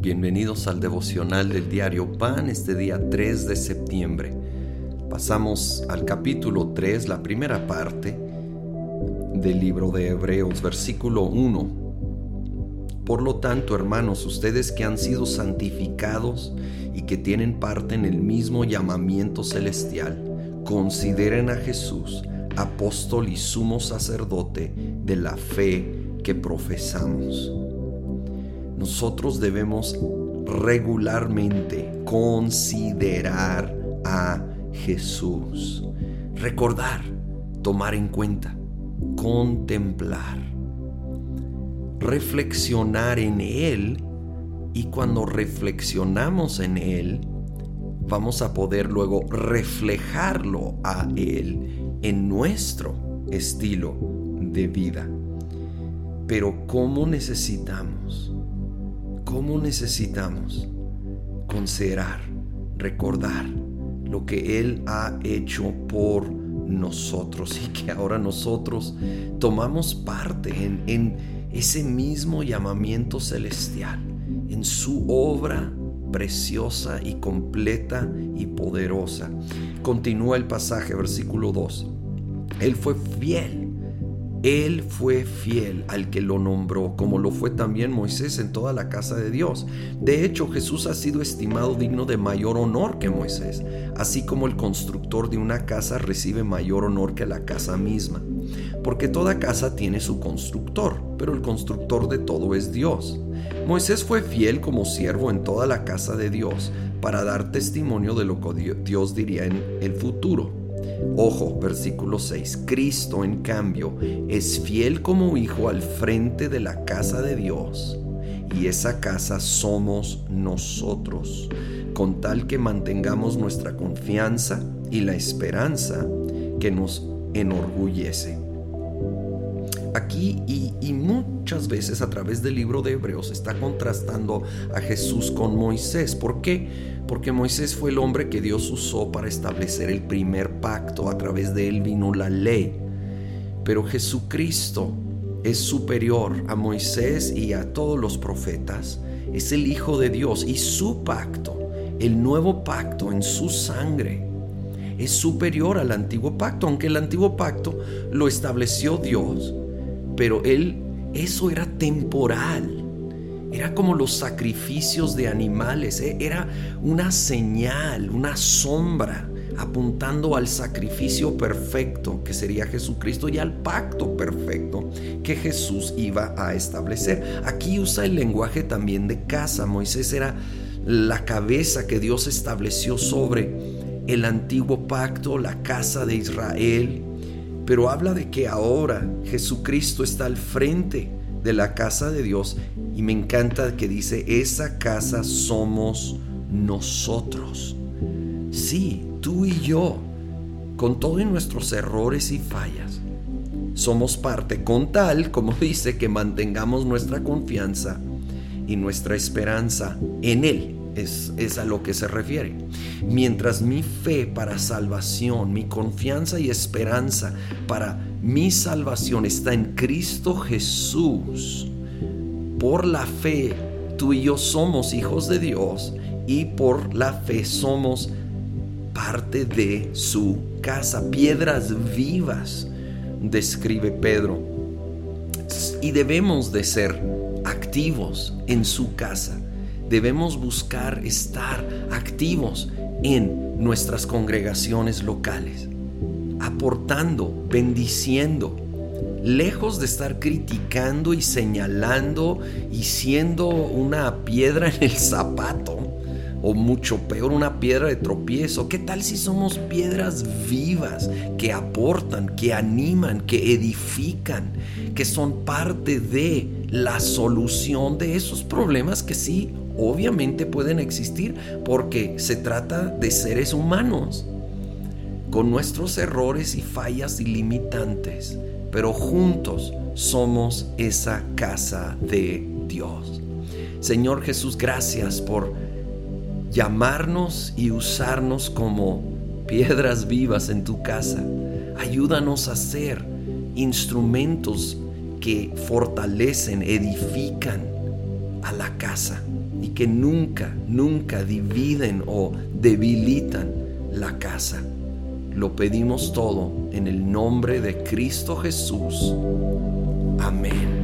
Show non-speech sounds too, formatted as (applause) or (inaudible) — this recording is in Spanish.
Bienvenidos al devocional del diario Pan este día 3 de septiembre. Pasamos al capítulo 3, la primera parte del libro de Hebreos, versículo 1. Por lo tanto, hermanos, ustedes que han sido santificados y que tienen parte en el mismo llamamiento celestial, consideren a Jesús apóstol y sumo sacerdote de la fe que profesamos. Nosotros debemos regularmente considerar a Jesús, recordar, tomar en cuenta, contemplar, reflexionar en Él y cuando reflexionamos en Él, vamos a poder luego reflejarlo a Él en nuestro estilo de vida. Pero ¿cómo necesitamos? cómo necesitamos considerar, recordar lo que Él ha hecho por nosotros y que ahora nosotros tomamos parte en, en ese mismo llamamiento celestial, en su obra preciosa y completa y poderosa. Continúa el pasaje, versículo 2. Él fue fiel él fue fiel al que lo nombró, como lo fue también Moisés en toda la casa de Dios. De hecho, Jesús ha sido estimado digno de mayor honor que Moisés, así como el constructor de una casa recibe mayor honor que la casa misma. Porque toda casa tiene su constructor, pero el constructor de todo es Dios. Moisés fue fiel como siervo en toda la casa de Dios para dar testimonio de lo que Dios diría en el futuro. Ojo, versículo 6. Cristo, en cambio, es fiel como hijo al frente de la casa de Dios. Y esa casa somos nosotros, con tal que mantengamos nuestra confianza y la esperanza que nos enorgullece. Aquí y, muchas veces a través del libro de Hebreos está contrastando a Jesús con Moisés. ¿Por qué? porque Moisés fue el hombre que Dios usó para establecer el primer pacto, a través de él vino la ley. Pero Jesucristo es superior a Moisés y a todos los profetas, es el Hijo de Dios y su pacto, el nuevo pacto en su sangre, es superior al antiguo pacto, aunque el antiguo pacto lo estableció Dios, pero él, eso era temporal era como los sacrificios de animales, ¿eh? era una señal, una sombra apuntando al sacrificio perfecto que sería Jesucristo y al pacto perfecto que Jesús iba a establecer. Aquí usa el lenguaje también de casa. Moisés era la cabeza que Dios estableció sobre el antiguo pacto, la casa de Israel, pero habla de que ahora Jesucristo está al frente de la casa de Dios y me encanta que dice, esa casa somos nosotros. Sí, tú y yo, con todos nuestros errores y fallas, somos parte con tal, como (laughs) dice, que mantengamos nuestra confianza y nuestra esperanza en Él. Es, es, a lo que se refiere. Mientras mi fe para salvación, mi confianza y esperanza para mi salvación está en Cristo Jesús, por la fe tú y yo somos hijos de Dios y por la fe somos parte de su casa, piedras vivas, describe Pedro. Y debemos de ser activos en su casa. Debemos buscar estar activos en nuestras congregaciones locales, aportando, bendiciendo, lejos de estar criticando y señalando y siendo una piedra en el zapato, o mucho peor, una piedra de tropiezo. ¿Qué tal si somos piedras vivas que aportan, que animan, que edifican, que son parte de la solución de esos problemas que sí, obviamente pueden existir porque se trata de seres humanos con nuestros errores y fallas ilimitantes pero juntos somos esa casa de Dios. Señor Jesús, gracias por llamarnos y usarnos como piedras vivas en tu casa. Ayúdanos a ser instrumentos que fortalecen, edifican a la casa y que nunca, nunca dividen o debilitan la casa. Lo pedimos todo en el nombre de Cristo Jesús. Amén.